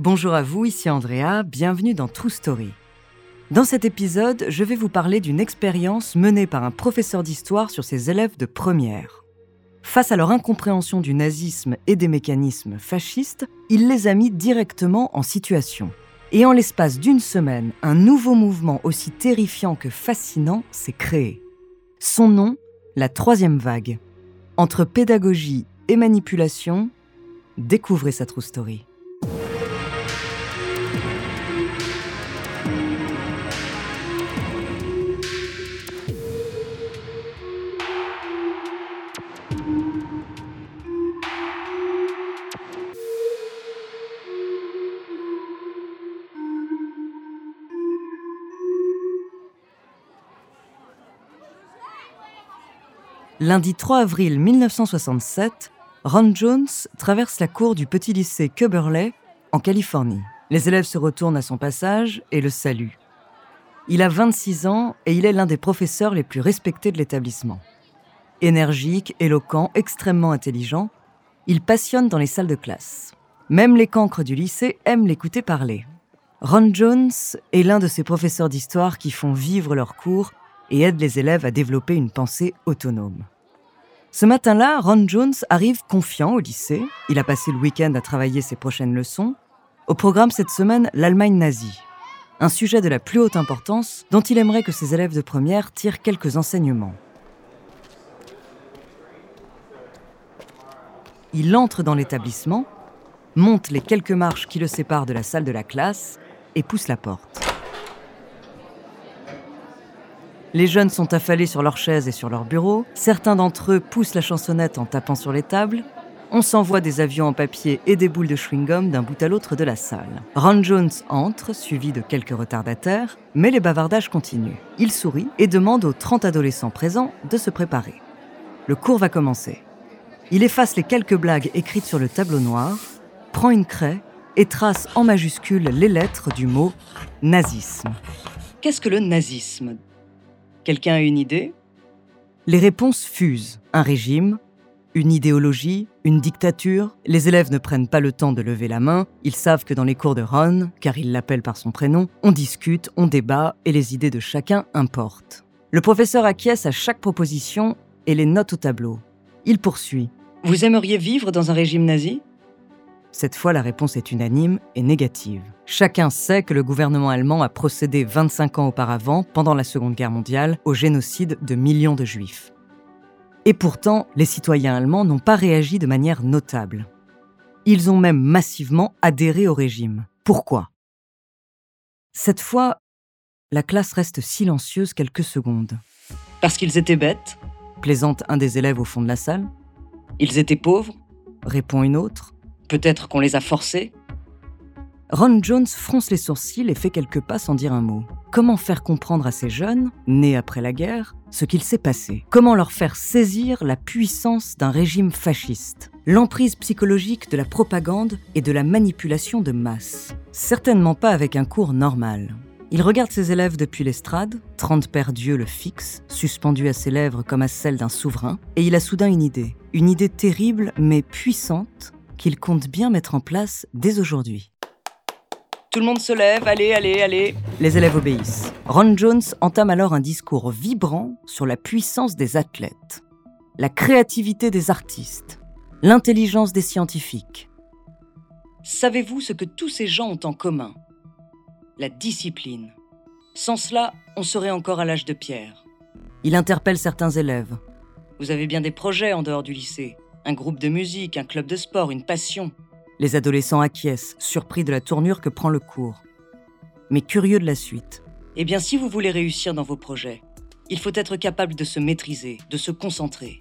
Bonjour à vous, ici Andrea, bienvenue dans True Story. Dans cet épisode, je vais vous parler d'une expérience menée par un professeur d'histoire sur ses élèves de première. Face à leur incompréhension du nazisme et des mécanismes fascistes, il les a mis directement en situation. Et en l'espace d'une semaine, un nouveau mouvement aussi terrifiant que fascinant s'est créé. Son nom, la troisième vague. Entre pédagogie et manipulation, découvrez sa true story. Lundi 3 avril 1967, Ron Jones traverse la cour du petit lycée Cubberley, en Californie. Les élèves se retournent à son passage et le saluent. Il a 26 ans et il est l'un des professeurs les plus respectés de l'établissement. Énergique, éloquent, extrêmement intelligent, il passionne dans les salles de classe. Même les cancres du lycée aiment l'écouter parler. Ron Jones est l'un de ces professeurs d'histoire qui font vivre leurs cours et aide les élèves à développer une pensée autonome. Ce matin-là, Ron Jones arrive confiant au lycée. Il a passé le week-end à travailler ses prochaines leçons. Au programme cette semaine, l'Allemagne nazie. Un sujet de la plus haute importance dont il aimerait que ses élèves de première tirent quelques enseignements. Il entre dans l'établissement, monte les quelques marches qui le séparent de la salle de la classe et pousse la porte. Les jeunes sont affalés sur leurs chaises et sur leurs bureaux. Certains d'entre eux poussent la chansonnette en tapant sur les tables. On s'envoie des avions en papier et des boules de chewing-gum d'un bout à l'autre de la salle. Ron Jones entre, suivi de quelques retardataires, mais les bavardages continuent. Il sourit et demande aux 30 adolescents présents de se préparer. Le cours va commencer. Il efface les quelques blagues écrites sur le tableau noir, prend une craie et trace en majuscules les lettres du mot nazisme. Qu'est-ce que le nazisme? Quelqu'un a une idée Les réponses fusent. Un régime, une idéologie, une dictature. Les élèves ne prennent pas le temps de lever la main. Ils savent que dans les cours de Ron, car il l'appelle par son prénom, on discute, on débat et les idées de chacun importent. Le professeur acquiesce à chaque proposition et les note au tableau. Il poursuit. Vous aimeriez vivre dans un régime nazi? Cette fois, la réponse est unanime et négative. Chacun sait que le gouvernement allemand a procédé 25 ans auparavant, pendant la Seconde Guerre mondiale, au génocide de millions de juifs. Et pourtant, les citoyens allemands n'ont pas réagi de manière notable. Ils ont même massivement adhéré au régime. Pourquoi? Cette fois, la classe reste silencieuse quelques secondes. Parce qu'ils étaient bêtes? Plaisante un des élèves au fond de la salle. Ils étaient pauvres? répond une autre. Peut-être qu'on les a forcés Ron Jones fronce les sourcils et fait quelques pas sans dire un mot. Comment faire comprendre à ces jeunes, nés après la guerre, ce qu'il s'est passé? Comment leur faire saisir la puissance d'un régime fasciste? L'emprise psychologique de la propagande et de la manipulation de masse Certainement pas avec un cours normal. Il regarde ses élèves depuis l'estrade, trente paires d'yeux le fixent, suspendus à ses lèvres comme à celles d'un souverain, et il a soudain une idée. Une idée terrible mais puissante qu'il compte bien mettre en place dès aujourd'hui. Tout le monde se lève, allez, allez, allez. Les élèves obéissent. Ron Jones entame alors un discours vibrant sur la puissance des athlètes, la créativité des artistes, l'intelligence des scientifiques. Savez-vous ce que tous ces gens ont en commun? La discipline. Sans cela, on serait encore à l'âge de pierre. Il interpelle certains élèves. Vous avez bien des projets en dehors du lycée Un groupe de musique, un club de sport, une passion Les adolescents acquiescent, surpris de la tournure que prend le cours. Mais curieux de la suite. Eh bien, si vous voulez réussir dans vos projets, il faut être capable de se maîtriser, de se concentrer.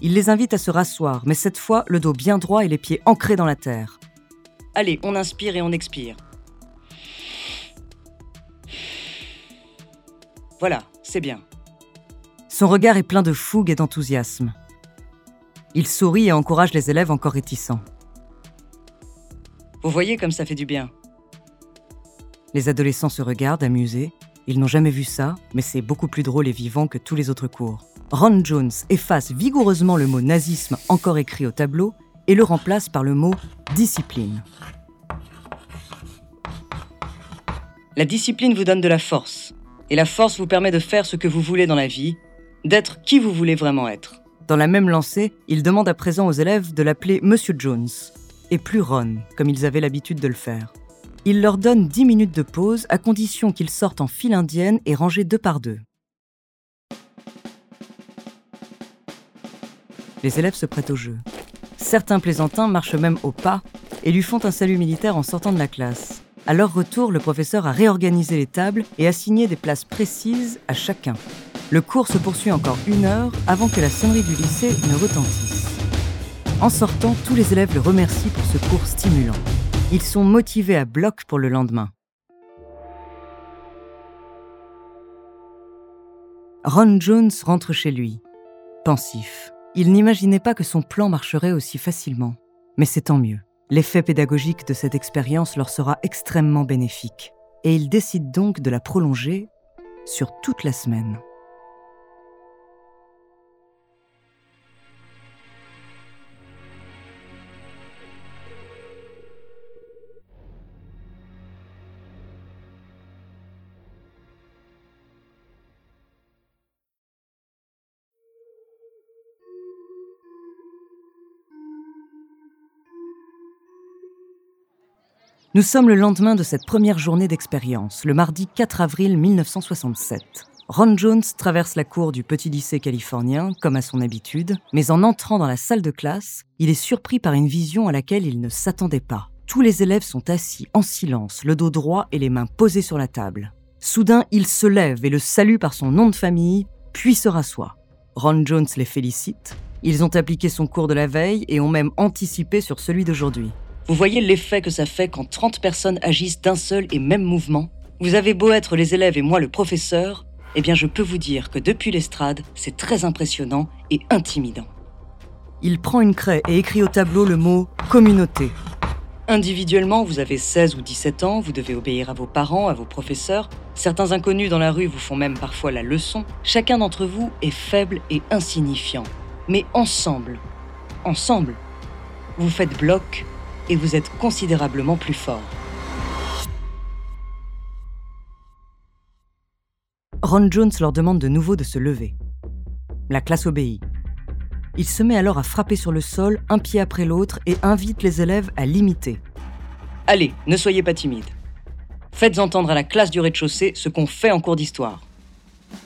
Il les invite à se rasseoir, mais cette fois le dos bien droit et les pieds ancrés dans la terre. Allez, on inspire et on expire. Voilà, c'est bien. Son regard est plein de fougue et d'enthousiasme. Il sourit et encourage les élèves encore réticents. Vous voyez comme ça fait du bien. Les adolescents se regardent, amusés. Ils n'ont jamais vu ça, mais c'est beaucoup plus drôle et vivant que tous les autres cours. Ron Jones efface vigoureusement le mot nazisme encore écrit au tableau et le remplace par le mot discipline. La discipline vous donne de la force, et la force vous permet de faire ce que vous voulez dans la vie, d'être qui vous voulez vraiment être. Dans la même lancée, il demande à présent aux élèves de l'appeler Monsieur Jones, et plus Ron, comme ils avaient l'habitude de le faire. Il leur donne 10 minutes de pause à condition qu'ils sortent en file indienne et rangés deux par deux. Les élèves se prêtent au jeu. Certains plaisantins marchent même au pas et lui font un salut militaire en sortant de la classe. À leur retour, le professeur a réorganisé les tables et assigné des places précises à chacun. Le cours se poursuit encore une heure avant que la sonnerie du lycée ne retentisse. En sortant, tous les élèves le remercient pour ce cours stimulant. Ils sont motivés à bloc pour le lendemain. Ron Jones rentre chez lui, pensif. Il n'imaginait pas que son plan marcherait aussi facilement. Mais c'est tant mieux. L'effet pédagogique de cette expérience leur sera extrêmement bénéfique. Et il décide donc de la prolonger sur toute la semaine. Nous sommes le lendemain de cette première journée d'expérience, le mardi 4 avril 1967. Ron Jones traverse la cour du petit lycée californien, comme à son habitude, mais en entrant dans la salle de classe, il est surpris par une vision à laquelle il ne s'attendait pas. Tous les élèves sont assis en silence, le dos droit et les mains posées sur la table. Soudain, il se lève et le salue par son nom de famille, puis se rassoit. Ron Jones les félicite. Ils ont appliqué son cours de la veille et ont même anticipé sur celui d'aujourd'hui. Vous voyez l'effet que ça fait quand 30 personnes agissent d'un seul et même mouvement Vous avez beau être les élèves et moi le professeur, eh bien je peux vous dire que depuis l'estrade, c'est très impressionnant et intimidant. Il prend une craie et écrit au tableau le mot communauté. Individuellement, vous avez 16 ou 17 ans, vous devez obéir à vos parents, à vos professeurs. Certains inconnus dans la rue vous font même parfois la leçon. Chacun d'entre vous est faible et insignifiant. Mais ensemble, ensemble, vous faites bloc et vous êtes considérablement plus fort. Ron Jones leur demande de nouveau de se lever. La classe obéit. Il se met alors à frapper sur le sol un pied après l'autre et invite les élèves à l'imiter. Allez, ne soyez pas timides. Faites entendre à la classe du rez-de-chaussée ce qu'on fait en cours d'histoire.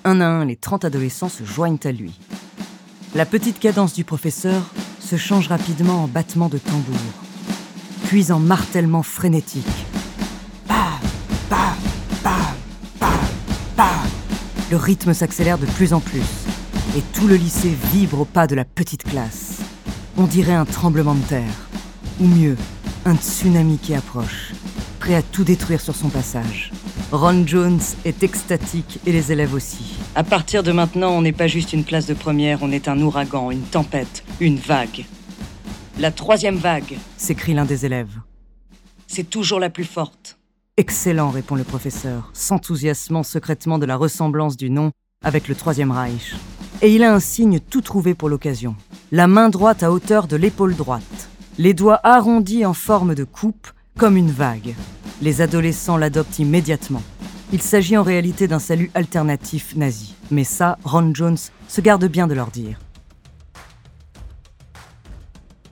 Un à un, les 30 adolescents se joignent à lui. La petite cadence du professeur se change rapidement en battement de tambour puis en martèlement frénétique. Bam, bam, bam, bam, bam. Le rythme s'accélère de plus en plus, et tout le lycée vibre au pas de la petite classe. On dirait un tremblement de terre, ou mieux, un tsunami qui approche, prêt à tout détruire sur son passage. Ron Jones est extatique et les élèves aussi. À partir de maintenant, on n'est pas juste une classe de première, on est un ouragan, une tempête, une vague. La troisième vague, s'écrie l'un des élèves. C'est toujours la plus forte. Excellent, répond le professeur, s'enthousiasmant secrètement de la ressemblance du nom avec le Troisième Reich. Et il a un signe tout trouvé pour l'occasion. La main droite à hauteur de l'épaule droite, les doigts arrondis en forme de coupe, comme une vague. Les adolescents l'adoptent immédiatement. Il s'agit en réalité d'un salut alternatif nazi. Mais ça, Ron Jones se garde bien de leur dire.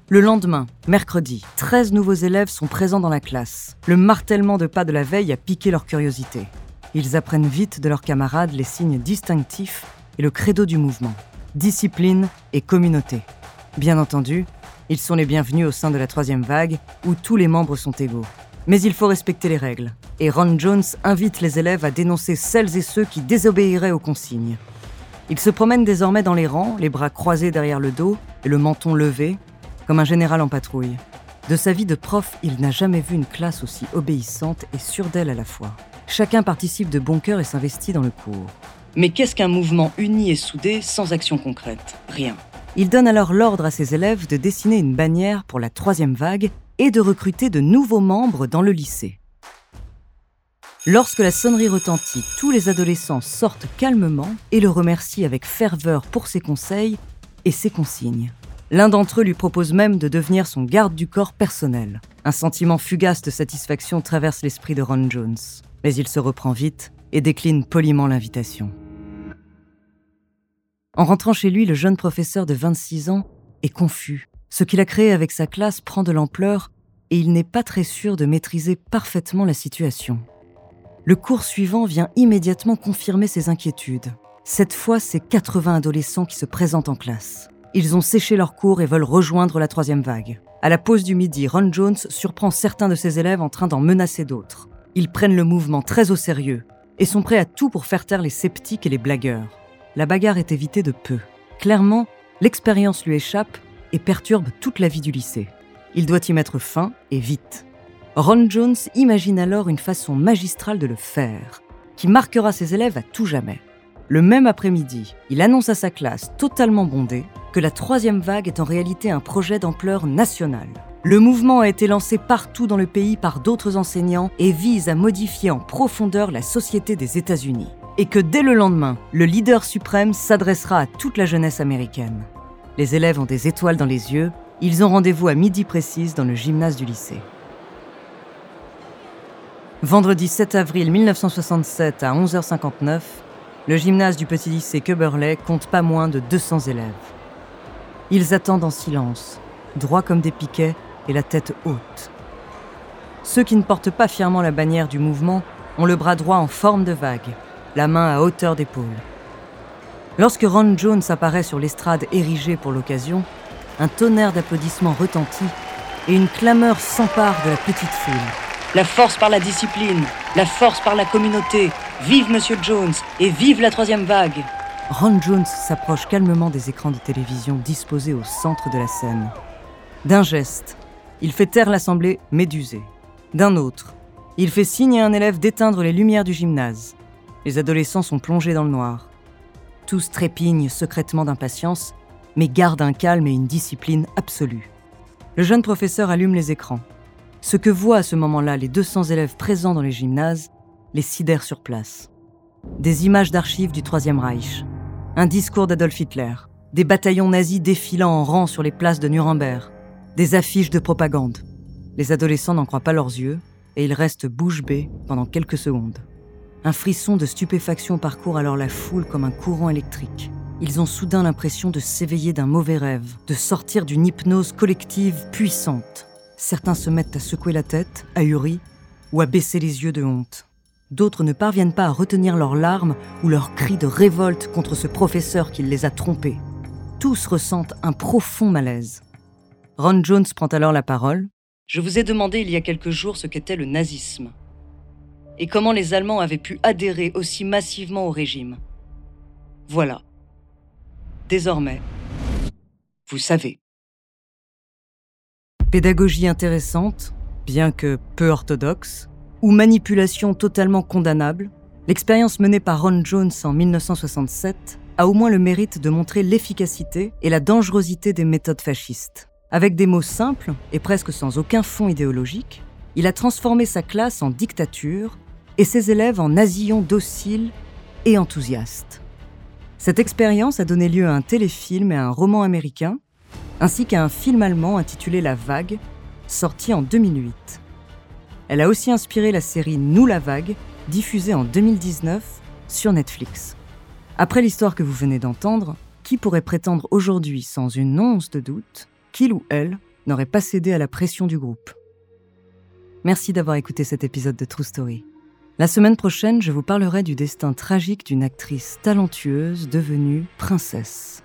Le lendemain, mercredi, 13 nouveaux élèves sont présents dans la classe. Le martèlement de pas de la veille a piqué leur curiosité. Ils apprennent vite de leurs camarades les signes distinctifs et le credo du mouvement. Discipline et communauté. Bien entendu, ils sont les bienvenus au sein de la troisième vague, où tous les membres sont égaux. Mais il faut respecter les règles, et Ron Jones invite les élèves à dénoncer celles et ceux qui désobéiraient aux consignes. Il se promène désormais dans les rangs, les bras croisés derrière le dos et le menton levé, comme un général en patrouille. De sa vie de prof, il n'a jamais vu une classe aussi obéissante et sûre d'elle à la fois. Chacun participe de bon cœur et s'investit dans le cours. Mais qu'est-ce qu'un mouvement uni et soudé sans action concrète? Rien. Il donne alors l'ordre à ses élèves de dessiner une bannière pour la troisième vague et de recruter de nouveaux membres dans le lycée. Lorsque la sonnerie retentit, tous les adolescents sortent calmement et le remercient avec ferveur pour ses conseils et ses consignes. L'un d'entre eux lui propose même de devenir son garde du corps personnel. Un sentiment fugace de satisfaction traverse l'esprit de Ron Jones. Mais il se reprend vite et décline poliment l'invitation. En rentrant chez lui, le jeune professeur de 26 ans est confus. Ce qu'il a créé avec sa classe prend de l'ampleur et il n'est pas très sûr de maîtriser parfaitement la situation. Le cours suivant vient immédiatement confirmer ses inquiétudes. Cette fois, c'est 80 adolescents qui se présentent en classe. Ils ont séché leur cours et veulent rejoindre la troisième vague. À la pause du midi, Ron Jones surprend certains de ses élèves en train d'en menacer d'autres. Ils prennent le mouvement très au sérieux et sont prêts à tout pour faire taire les sceptiques et les blagueurs la bagarre est évitée de peu. Clairement, l'expérience lui échappe et perturbe toute la vie du lycée. Il doit y mettre fin et vite. Ron Jones imagine alors une façon magistrale de le faire, qui marquera ses élèves à tout jamais. Le même après-midi, il annonce à sa classe, totalement bondée, que la troisième vague est en réalité un projet d'ampleur nationale. Le mouvement a été lancé partout dans le pays par d'autres enseignants et vise à modifier en profondeur la société des États-Unis et que dès le lendemain, le leader suprême s'adressera à toute la jeunesse américaine. Les élèves ont des étoiles dans les yeux, ils ont rendez-vous à midi précise dans le gymnase du lycée. Vendredi 7 avril 1967 à 11h59, le gymnase du petit lycée Köberley compte pas moins de 200 élèves. Ils attendent en silence, droits comme des piquets et la tête haute. Ceux qui ne portent pas fièrement la bannière du mouvement ont le bras droit en forme de vague, la main à hauteur d'épaule. Lorsque Ron Jones apparaît sur l'estrade érigée pour l'occasion, un tonnerre d'applaudissements retentit et une clameur s'empare de la petite foule. La force par la discipline, la force par la communauté, vive Monsieur Jones et vive la troisième vague. Ron Jones s'approche calmement des écrans de télévision disposés au centre de la scène. D'un geste, il fait taire l'assemblée médusée. D'un autre, il fait signe à un élève d'éteindre les lumières du gymnase. Les adolescents sont plongés dans le noir. Tous trépignent secrètement d'impatience, mais gardent un calme et une discipline absolue. Le jeune professeur allume les écrans. Ce que voient à ce moment-là les 200 élèves présents dans les gymnases les sidère sur place. Des images d'archives du Troisième Reich, un discours d'Adolf Hitler, des bataillons nazis défilant en rang sur les places de Nuremberg, des affiches de propagande. Les adolescents n'en croient pas leurs yeux et ils restent bouche bée pendant quelques secondes. Un frisson de stupéfaction parcourt alors la foule comme un courant électrique. Ils ont soudain l'impression de s'éveiller d'un mauvais rêve, de sortir d'une hypnose collective puissante. Certains se mettent à secouer la tête, ahuris, ou à baisser les yeux de honte. D'autres ne parviennent pas à retenir leurs larmes ou leurs cris de révolte contre ce professeur qui les a trompés. Tous ressentent un profond malaise. Ron Jones prend alors la parole. Je vous ai demandé il y a quelques jours ce qu'était le nazisme et comment les Allemands avaient pu adhérer aussi massivement au régime. Voilà. Désormais, vous savez. Pédagogie intéressante, bien que peu orthodoxe, ou manipulation totalement condamnable, l'expérience menée par Ron Jones en 1967 a au moins le mérite de montrer l'efficacité et la dangerosité des méthodes fascistes. Avec des mots simples et presque sans aucun fond idéologique, il a transformé sa classe en dictature et ses élèves en nasillons dociles et enthousiastes. Cette expérience a donné lieu à un téléfilm et à un roman américain, ainsi qu'à un film allemand intitulé La Vague, sorti en 2008. Elle a aussi inspiré la série Nous la vague, diffusée en 2019 sur Netflix. Après l'histoire que vous venez d'entendre, qui pourrait prétendre aujourd'hui sans une once de doute qu'il ou elle n'aurait pas cédé à la pression du groupe? Merci d'avoir écouté cet épisode de True Story. La semaine prochaine, je vous parlerai du destin tragique d'une actrice talentueuse devenue princesse.